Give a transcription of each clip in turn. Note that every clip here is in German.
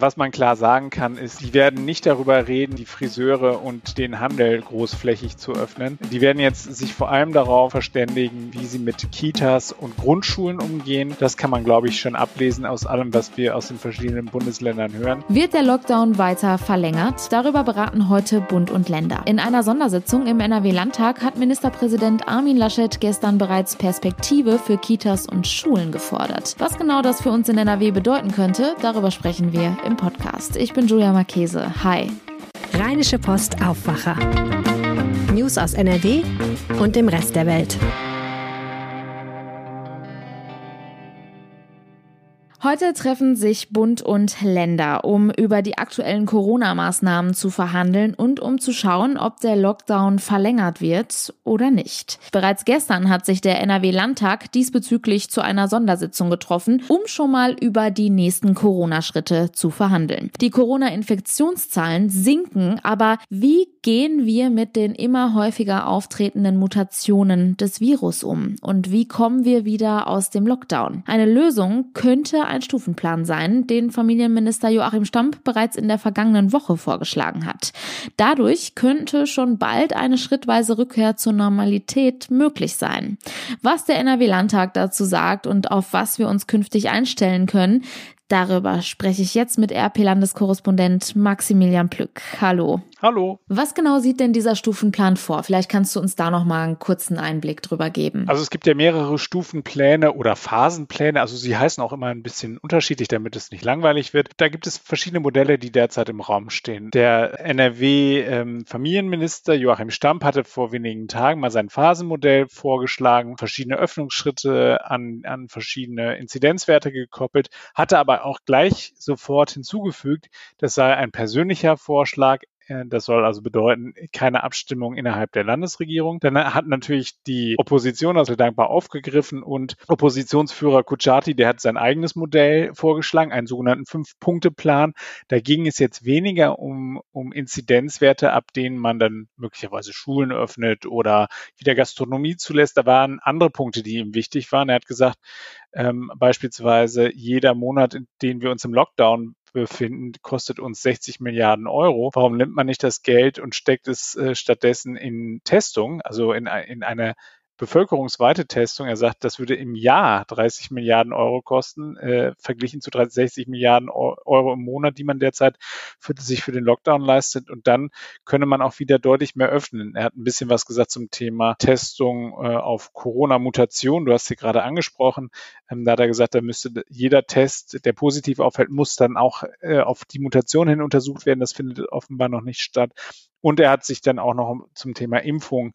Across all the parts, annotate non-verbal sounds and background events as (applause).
Was man klar sagen kann, ist, die werden nicht darüber reden, die Friseure und den Handel großflächig zu öffnen. Die werden jetzt sich vor allem darauf verständigen, wie sie mit Kitas und Grundschulen umgehen. Das kann man, glaube ich, schon ablesen aus allem, was wir aus den verschiedenen Bundesländern hören. Wird der Lockdown weiter verlängert? Darüber beraten heute Bund und Länder. In einer Sondersitzung im NRW-Landtag hat Ministerpräsident Armin Laschet gestern bereits Perspektive für Kitas und Schulen gefordert. Was genau das für uns in NRW bedeuten könnte, darüber sprechen wir im Podcast. Ich bin Julia Marchese. Hi. Rheinische Post Aufwacher. News aus NRW und dem Rest der Welt. Heute treffen sich Bund und Länder, um über die aktuellen Corona-Maßnahmen zu verhandeln und um zu schauen, ob der Lockdown verlängert wird oder nicht. Bereits gestern hat sich der NRW-Landtag diesbezüglich zu einer Sondersitzung getroffen, um schon mal über die nächsten Corona-Schritte zu verhandeln. Die Corona-Infektionszahlen sinken, aber wie gehen wir mit den immer häufiger auftretenden Mutationen des Virus um? Und wie kommen wir wieder aus dem Lockdown? Eine Lösung könnte ein Stufenplan sein, den Familienminister Joachim Stamp bereits in der vergangenen Woche vorgeschlagen hat. Dadurch könnte schon bald eine schrittweise Rückkehr zur Normalität möglich sein. Was der NRW-Landtag dazu sagt und auf was wir uns künftig einstellen können, Darüber spreche ich jetzt mit RP-Landeskorrespondent Maximilian Plück. Hallo. Hallo. Was genau sieht denn dieser Stufenplan vor? Vielleicht kannst du uns da noch mal einen kurzen Einblick drüber geben. Also es gibt ja mehrere Stufenpläne oder Phasenpläne. Also sie heißen auch immer ein bisschen unterschiedlich, damit es nicht langweilig wird. Da gibt es verschiedene Modelle, die derzeit im Raum stehen. Der NRW-Familienminister ähm, Joachim Stamp hatte vor wenigen Tagen mal sein Phasenmodell vorgeschlagen, verschiedene Öffnungsschritte an, an verschiedene Inzidenzwerte gekoppelt, hatte aber auch gleich sofort hinzugefügt, das sei ein persönlicher Vorschlag. Äh, das soll also bedeuten, keine Abstimmung innerhalb der Landesregierung. Dann hat natürlich die Opposition also dankbar aufgegriffen und Oppositionsführer Kuchati, der hat sein eigenes Modell vorgeschlagen, einen sogenannten Fünf-Punkte-Plan. Da ging es jetzt weniger um, um Inzidenzwerte, ab denen man dann möglicherweise Schulen öffnet oder wieder Gastronomie zulässt. Da waren andere Punkte, die ihm wichtig waren. Er hat gesagt, ähm, beispielsweise jeder Monat, in dem wir uns im Lockdown befinden, kostet uns 60 Milliarden Euro. Warum nimmt man nicht das Geld und steckt es äh, stattdessen in Testung, also in, in eine bevölkerungsweite Testung. Er sagt, das würde im Jahr 30 Milliarden Euro kosten, äh, verglichen zu 60 Milliarden Euro im Monat, die man derzeit für, sich für den Lockdown leistet. Und dann könne man auch wieder deutlich mehr öffnen. Er hat ein bisschen was gesagt zum Thema Testung äh, auf Corona-Mutation. Du hast sie gerade angesprochen. Ähm, da hat er gesagt, da müsste jeder Test, der positiv auffällt, muss dann auch äh, auf die Mutation hin untersucht werden. Das findet offenbar noch nicht statt. Und er hat sich dann auch noch zum Thema Impfung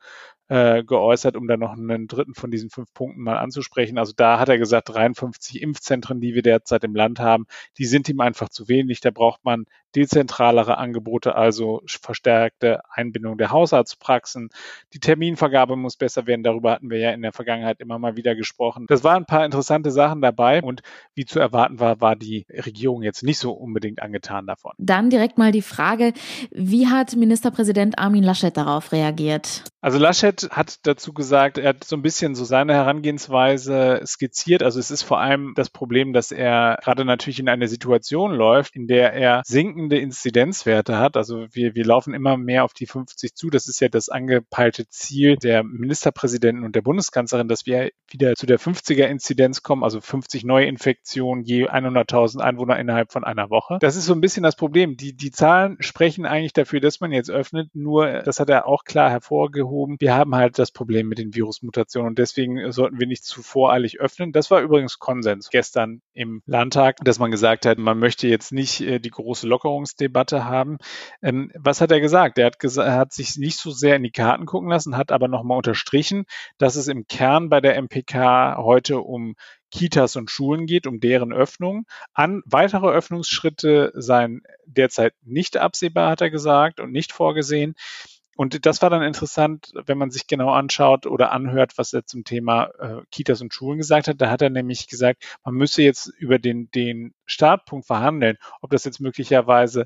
äh, geäußert, um dann noch einen dritten von diesen fünf Punkten mal anzusprechen. Also da hat er gesagt, 53 Impfzentren, die wir derzeit im Land haben, die sind ihm einfach zu wenig. Da braucht man dezentralere Angebote, also verstärkte Einbindung der Hausarztpraxen. Die Terminvergabe muss besser werden. Darüber hatten wir ja in der Vergangenheit immer mal wieder gesprochen. Das waren ein paar interessante Sachen dabei und wie zu erwarten war, war die Regierung jetzt nicht so unbedingt angetan davon. Dann direkt mal die Frage, wie hat Ministerpräsident Armin Laschet darauf reagiert? Also Laschet hat dazu gesagt, er hat so ein bisschen so seine Herangehensweise skizziert. Also es ist vor allem das Problem, dass er gerade natürlich in eine Situation läuft, in der er sinkende Inzidenzwerte hat. Also wir, wir laufen immer mehr auf die 50 zu. Das ist ja das angepeilte Ziel der Ministerpräsidenten und der Bundeskanzlerin, dass wir wieder zu der 50er Inzidenz kommen, also 50 Neuinfektionen je 100.000 Einwohner innerhalb von einer Woche. Das ist so ein bisschen das Problem. Die, die Zahlen sprechen eigentlich dafür, dass man jetzt öffnet. Nur, das hat er auch klar hervorgehoben. Wir haben halt das Problem mit den Virusmutationen und deswegen sollten wir nicht zu voreilig öffnen. Das war übrigens Konsens gestern im Landtag, dass man gesagt hat, man möchte jetzt nicht äh, die große Lockerungsdebatte haben. Ähm, was hat er gesagt? Er hat, gesagt, er hat sich nicht so sehr in die Karten gucken lassen, hat aber nochmal unterstrichen, dass es im Kern bei der MPK heute um Kitas und Schulen geht, um deren Öffnung. An weitere Öffnungsschritte seien derzeit nicht absehbar, hat er gesagt, und nicht vorgesehen. Und das war dann interessant, wenn man sich genau anschaut oder anhört, was er zum Thema äh, Kitas und Schulen gesagt hat. Da hat er nämlich gesagt, man müsse jetzt über den, den Startpunkt verhandeln, ob das jetzt möglicherweise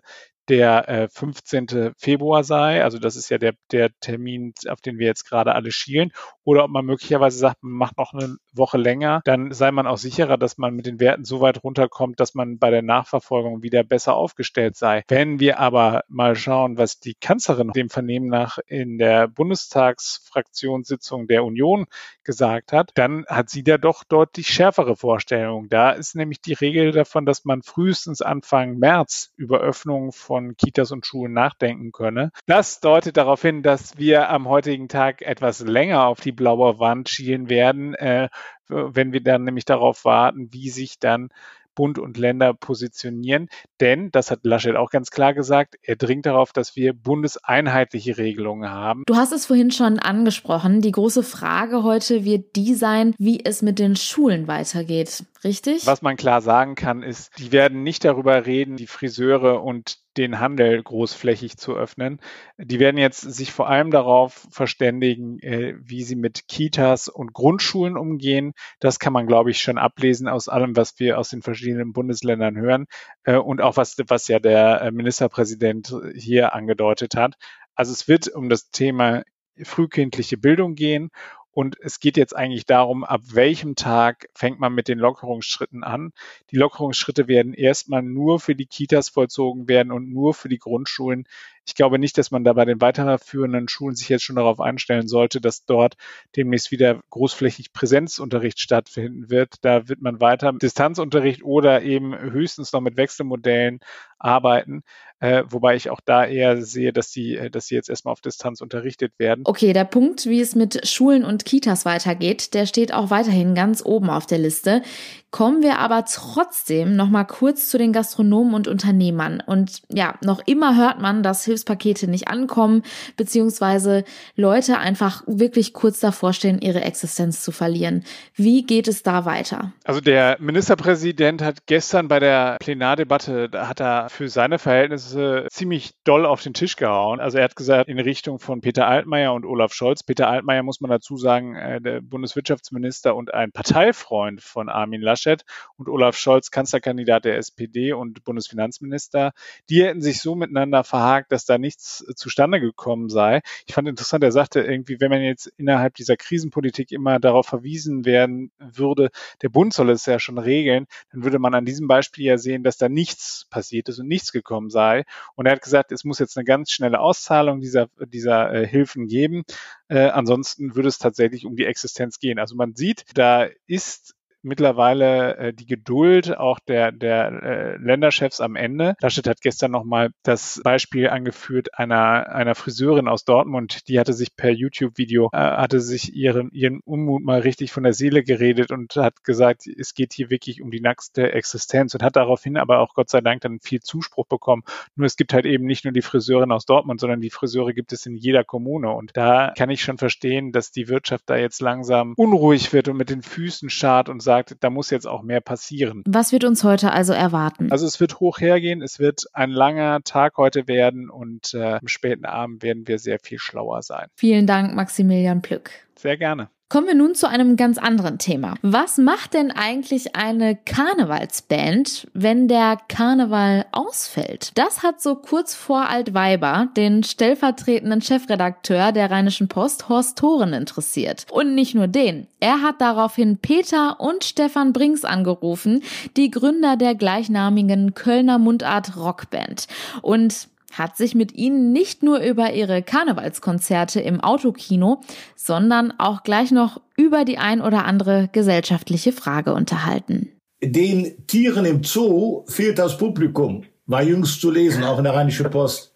der äh, 15. Februar sei, also das ist ja der, der Termin, auf den wir jetzt gerade alle schielen, oder ob man möglicherweise sagt, man macht noch eine Woche länger, dann sei man auch sicherer, dass man mit den Werten so weit runterkommt, dass man bei der Nachverfolgung wieder besser aufgestellt sei. Wenn wir aber mal schauen, was die Kanzlerin dem Vernehmen nach in der Bundestagsfraktionssitzung der Union gesagt hat, dann hat sie da doch deutlich schärfere Vorstellungen. Da ist nämlich die Regel davon, dass man frühestens Anfang März über Öffnungen von von Kitas und Schulen nachdenken könne. Das deutet darauf hin, dass wir am heutigen Tag etwas länger auf die blaue Wand schielen werden, äh, wenn wir dann nämlich darauf warten, wie sich dann Bund und Länder positionieren. Denn, das hat Laschet auch ganz klar gesagt, er dringt darauf, dass wir bundeseinheitliche Regelungen haben. Du hast es vorhin schon angesprochen. Die große Frage heute wird die sein, wie es mit den Schulen weitergeht. Richtig? Was man klar sagen kann, ist, die werden nicht darüber reden, die Friseure und den Handel großflächig zu öffnen. Die werden jetzt sich vor allem darauf verständigen, äh, wie sie mit Kitas und Grundschulen umgehen. Das kann man, glaube ich, schon ablesen aus allem, was wir aus den verschiedenen Bundesländern hören äh, und auch was, was ja der äh, Ministerpräsident hier angedeutet hat. Also es wird um das Thema frühkindliche Bildung gehen und es geht jetzt eigentlich darum, ab welchem Tag fängt man mit den Lockerungsschritten an. Die Lockerungsschritte werden erstmal nur für die Kitas vollzogen werden und nur für die Grundschulen. Ich glaube nicht, dass man da bei den weiterführenden Schulen sich jetzt schon darauf einstellen sollte, dass dort demnächst wieder großflächig Präsenzunterricht stattfinden wird. Da wird man weiter mit Distanzunterricht oder eben höchstens noch mit Wechselmodellen arbeiten. Äh, wobei ich auch da eher sehe, dass sie, äh, dass sie jetzt erstmal auf Distanz unterrichtet werden. Okay, der Punkt, wie es mit Schulen und Kitas weitergeht, der steht auch weiterhin ganz oben auf der Liste. Kommen wir aber trotzdem noch mal kurz zu den Gastronomen und Unternehmern. Und ja, noch immer hört man, dass Hilfspakete nicht ankommen, beziehungsweise Leute einfach wirklich kurz davor stehen, ihre Existenz zu verlieren. Wie geht es da weiter? Also der Ministerpräsident hat gestern bei der Plenardebatte, da hat er für seine Verhältnisse ziemlich doll auf den Tisch gehauen. Also er hat gesagt, in Richtung von Peter Altmaier und Olaf Scholz. Peter Altmaier muss man dazu sagen, äh, der Bundeswirtschaftsminister und ein Parteifreund von Armin Laschet Laschet und Olaf Scholz, Kanzlerkandidat der SPD und Bundesfinanzminister, die hätten sich so miteinander verhakt, dass da nichts zustande gekommen sei. Ich fand interessant, er sagte irgendwie, wenn man jetzt innerhalb dieser Krisenpolitik immer darauf verwiesen werden würde, der Bund soll es ja schon regeln, dann würde man an diesem Beispiel ja sehen, dass da nichts passiert ist und nichts gekommen sei. Und er hat gesagt, es muss jetzt eine ganz schnelle Auszahlung dieser, dieser äh, Hilfen geben. Äh, ansonsten würde es tatsächlich um die Existenz gehen. Also man sieht, da ist mittlerweile äh, die Geduld auch der, der äh, Länderchefs am Ende. Laschet hat gestern nochmal das Beispiel angeführt einer, einer Friseurin aus Dortmund, die hatte sich per YouTube-Video, äh, hatte sich ihren, ihren Unmut mal richtig von der Seele geredet und hat gesagt, es geht hier wirklich um die nackte Existenz und hat daraufhin aber auch Gott sei Dank dann viel Zuspruch bekommen. Nur es gibt halt eben nicht nur die Friseurin aus Dortmund, sondern die Friseure gibt es in jeder Kommune und da kann ich schon verstehen, dass die Wirtschaft da jetzt langsam unruhig wird und mit den Füßen schart und sagt, da muss jetzt auch mehr passieren. Was wird uns heute also erwarten? Also es wird hoch hergehen, es wird ein langer Tag heute werden und äh, am späten Abend werden wir sehr viel schlauer sein. Vielen Dank, Maximilian Plück. Sehr gerne. Kommen wir nun zu einem ganz anderen Thema. Was macht denn eigentlich eine Karnevalsband, wenn der Karneval ausfällt? Das hat so kurz vor Altweiber den stellvertretenden Chefredakteur der Rheinischen Post, Horst Thoren, interessiert. Und nicht nur den. Er hat daraufhin Peter und Stefan Brinks angerufen, die Gründer der gleichnamigen Kölner Mundart Rockband. Und hat sich mit ihnen nicht nur über ihre Karnevalskonzerte im Autokino, sondern auch gleich noch über die ein oder andere gesellschaftliche Frage unterhalten. Den Tieren im Zoo fehlt das Publikum, war jüngst zu lesen, auch in der Rheinische Post.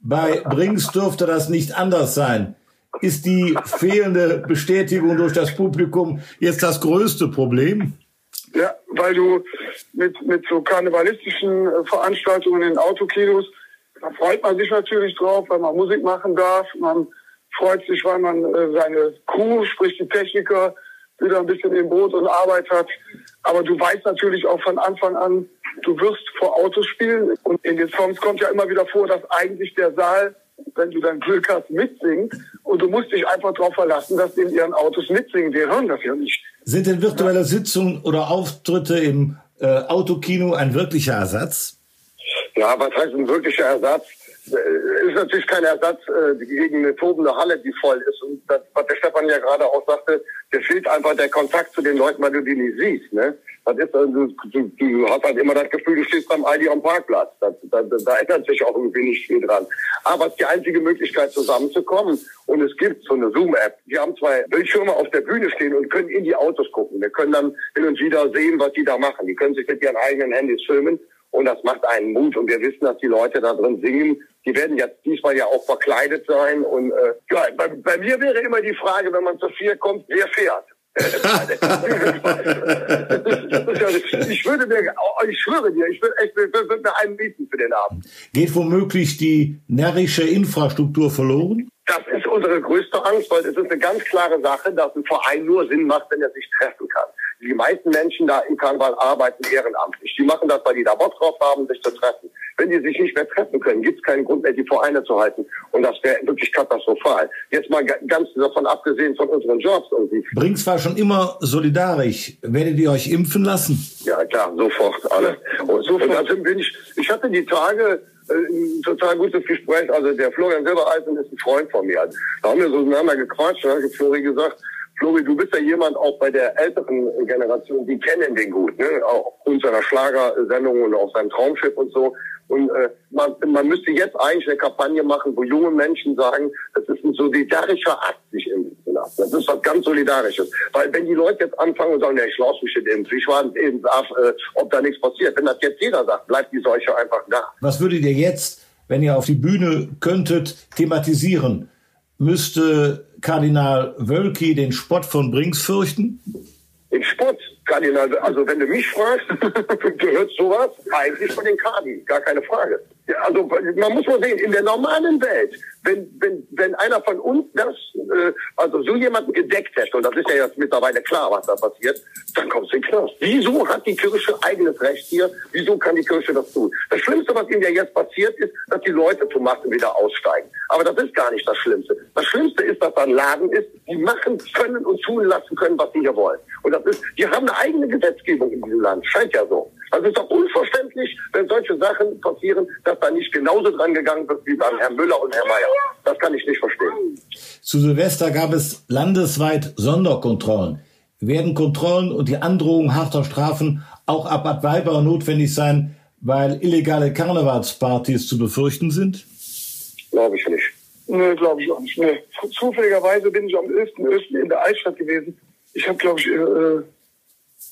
Bei Brings dürfte das nicht anders sein. ist die fehlende Bestätigung durch das Publikum jetzt das größte Problem? Ja, weil du mit, mit so karnevalistischen äh, Veranstaltungen in Autokinos, da freut man sich natürlich drauf, weil man Musik machen darf. Man freut sich, weil man äh, seine Crew, sprich die Techniker, wieder ein bisschen im Boot und Arbeit hat. Aber du weißt natürlich auch von Anfang an, du wirst vor Autos spielen. Und in den Songs kommt ja immer wieder vor, dass eigentlich der Saal, wenn du dann Glück hast, mitsingt. Und du musst dich einfach darauf verlassen, dass die in ihren Autos mitsingen. Wir hören das ja nicht. Sind denn virtuelle Sitzungen oder Auftritte im äh, Autokino ein wirklicher Ersatz? Ja, was heißt ein wirklicher Ersatz? Äh, ist natürlich kein Ersatz äh, gegen eine tobende Halle, die voll ist. Und das, was der Stefan ja gerade auch sagte, der fehlt einfach der Kontakt zu den Leuten, weil du die nicht siehst. Ne? Das ist, also, du, du hast halt immer das Gefühl, du stehst beim Aldi am Parkplatz. Das, da, da ändert sich auch irgendwie nicht viel dran. Aber es ist die einzige Möglichkeit, zusammenzukommen. Und es gibt so eine Zoom-App. Wir haben zwei Bildschirme auf der Bühne stehen und können in die Autos gucken. Wir können dann hin und wieder sehen, was die da machen. Die können sich mit ihren eigenen Handys filmen. Und das macht einen Mut. Und wir wissen, dass die Leute da drin singen. Die werden jetzt diesmal ja auch verkleidet sein. Und äh, ja, bei, bei mir wäre immer die Frage, wenn man zu vier kommt, wer fährt? (laughs) ich würde mir, ich schwöre dir, ich würde echt, würde mir einen mieten für den Abend. Geht womöglich die närrische Infrastruktur verloren? Das ist unsere größte Angst, weil es ist eine ganz klare Sache, dass ein Verein nur Sinn macht, wenn er sich treffen kann. Die meisten Menschen da im Karneval arbeiten ehrenamtlich. Die machen das, weil die da Bock drauf haben, sich zu treffen. Wenn die sich nicht mehr treffen können, gibt es keinen Grund mehr, die Vereine zu halten. Und das wäre wirklich katastrophal. Jetzt mal ganz davon abgesehen von unseren Jobs irgendwie. Brinks war schon immer solidarisch. Werdet ihr euch impfen lassen? Ja, klar, sofort, alle. Und, sofort. und also bin ich, ich hatte die Tage, äh, ein total gutes Gespräch. Also der Florian Silbereisen ist ein Freund von mir. Da haben wir so miteinander gequatscht. Da hat Flori gesagt, Flori, du bist ja jemand auch bei der älteren Generation, die kennen den gut, ne? auch aufgrund seiner Schlagersendung und auch seinem Traumschiff und so. Und äh, man, man müsste jetzt eigentlich eine Kampagne machen, wo junge Menschen sagen, das ist ein solidarischer Akt, sich impfen zu lassen. Das ist was ganz Solidarisches. Weil wenn die Leute jetzt anfangen und sagen, ja, ich lasse mich nicht impfen, ich war eben äh, ob da nichts passiert. Wenn das jetzt jeder sagt, bleibt die Seuche einfach da. Was würdet ihr jetzt, wenn ihr auf die Bühne könntet, thematisieren? Müsste Kardinal Wölki den Spott von Brinks fürchten? Den Spott? Kardinal, also wenn du mich fragst, (laughs) gehört sowas eigentlich von den Kadi, gar keine Frage. Also man muss mal sehen, in der normalen Welt, wenn, wenn, wenn einer von uns das, äh, also so jemanden gedeckt hätte, und das ist ja jetzt mittlerweile klar, was da passiert, dann kommst du in Knast. Wieso hat die Kirche eigenes Recht hier? Wieso kann die Kirche das tun? Das Schlimmste, was ihnen ja jetzt passiert, ist, dass die Leute zum Massen wieder aussteigen. Aber das ist gar nicht das Schlimmste. Das Schlimmste ist, dass da ein Laden ist, die machen können und tun lassen können, was sie hier wollen. Und das ist, die haben eine eigene Gesetzgebung in diesem Land. Scheint ja so. Also es ist doch unverständlich, wenn solche Sachen passieren, dass da nicht genauso dran gegangen wird wie beim Herrn Müller und Herrn Mayer. Das kann ich nicht verstehen. Zu Silvester gab es landesweit Sonderkontrollen. Werden Kontrollen und die Androhung harter Strafen auch ab Bad Weiber notwendig sein, weil illegale Karnevalspartys zu befürchten sind? Glaube ich nicht. Nee, glaube ich auch nicht. Nee. Zufälligerweise bin ich am 11.11. in der Altstadt gewesen. Ich habe, glaube ich, äh,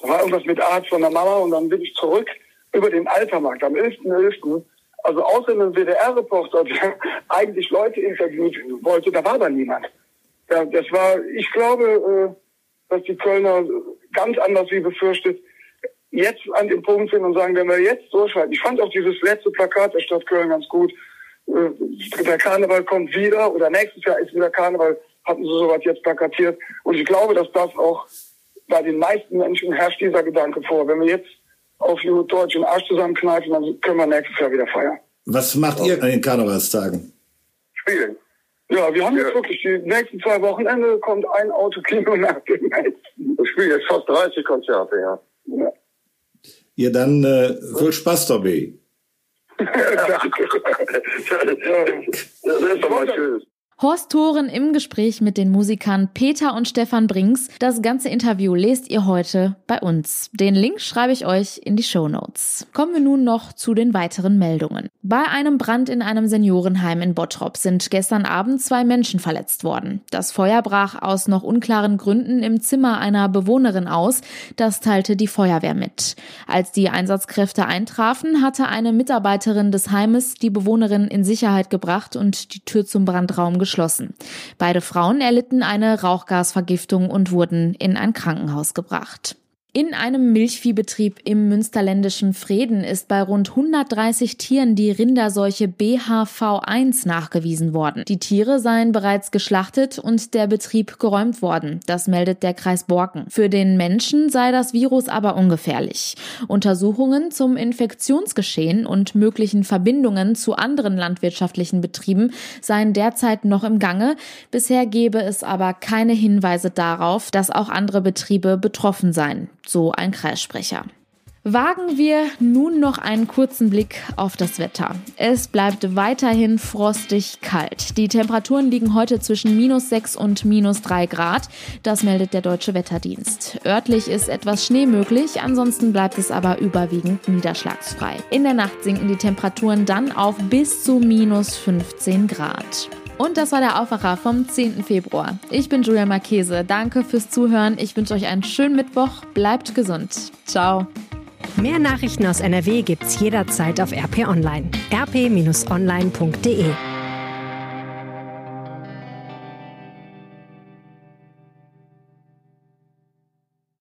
da war irgendwas mit Arzt von der Mama und dann bin ich zurück über den Altermarkt am 11.11. .11. Also außer einem WDR-Reporter, der (laughs) eigentlich Leute interviewt wollte, da war aber niemand. Ja, das war, ich glaube, äh, dass die Kölner ganz anders wie befürchtet jetzt an dem Punkt sind und sagen, wenn wir jetzt durchhalten. Ich fand auch dieses letzte Plakat der Stadt Köln ganz gut. Äh, der Karneval kommt wieder oder nächstes Jahr ist wieder Karneval, hatten sie sowas jetzt plakatiert. Und ich glaube, dass das auch bei den meisten Menschen herrscht dieser Gedanke vor. Wenn wir jetzt auf gut Deutsch den Arsch zusammenkneifen, dann können wir nächstes Jahr wieder feiern. Was macht ihr an den Karnevalstagen? Spielen. Ja, wir haben ja. jetzt wirklich die nächsten zwei Wochenende kommt ein Autokino nach dem nächsten. Ich spiele jetzt fast 30 Konzerte, ja. ja. Ihr dann äh, viel Spaß (laughs) dabei. (laughs) das ist doch mal schön. Horst Thoren im Gespräch mit den Musikern Peter und Stefan Brinks. Das ganze Interview lest ihr heute bei uns. Den Link schreibe ich euch in die Show Notes. Kommen wir nun noch zu den weiteren Meldungen. Bei einem Brand in einem Seniorenheim in Bottrop sind gestern Abend zwei Menschen verletzt worden. Das Feuer brach aus noch unklaren Gründen im Zimmer einer Bewohnerin aus. Das teilte die Feuerwehr mit. Als die Einsatzkräfte eintrafen, hatte eine Mitarbeiterin des Heimes die Bewohnerin in Sicherheit gebracht und die Tür zum Brandraum geschlossen geschlossen. Beide Frauen erlitten eine Rauchgasvergiftung und wurden in ein Krankenhaus gebracht. In einem Milchviehbetrieb im münsterländischen Frieden ist bei rund 130 Tieren die Rinderseuche BHV1 nachgewiesen worden. Die Tiere seien bereits geschlachtet und der Betrieb geräumt worden. Das meldet der Kreis Borken. Für den Menschen sei das Virus aber ungefährlich. Untersuchungen zum Infektionsgeschehen und möglichen Verbindungen zu anderen landwirtschaftlichen Betrieben seien derzeit noch im Gange. Bisher gebe es aber keine Hinweise darauf, dass auch andere Betriebe betroffen seien so ein Kreissprecher. Wagen wir nun noch einen kurzen Blick auf das Wetter. Es bleibt weiterhin frostig kalt. Die Temperaturen liegen heute zwischen minus 6 und minus 3 Grad. Das meldet der Deutsche Wetterdienst. Örtlich ist etwas Schnee möglich, ansonsten bleibt es aber überwiegend niederschlagsfrei. In der Nacht sinken die Temperaturen dann auf bis zu minus 15 Grad. Und das war der Aufwacher vom 10. Februar. Ich bin Julia Marchese. Danke fürs Zuhören. Ich wünsche euch einen schönen Mittwoch. Bleibt gesund. Ciao. Mehr Nachrichten aus NRW gibt's jederzeit auf RP Online. rp-online.de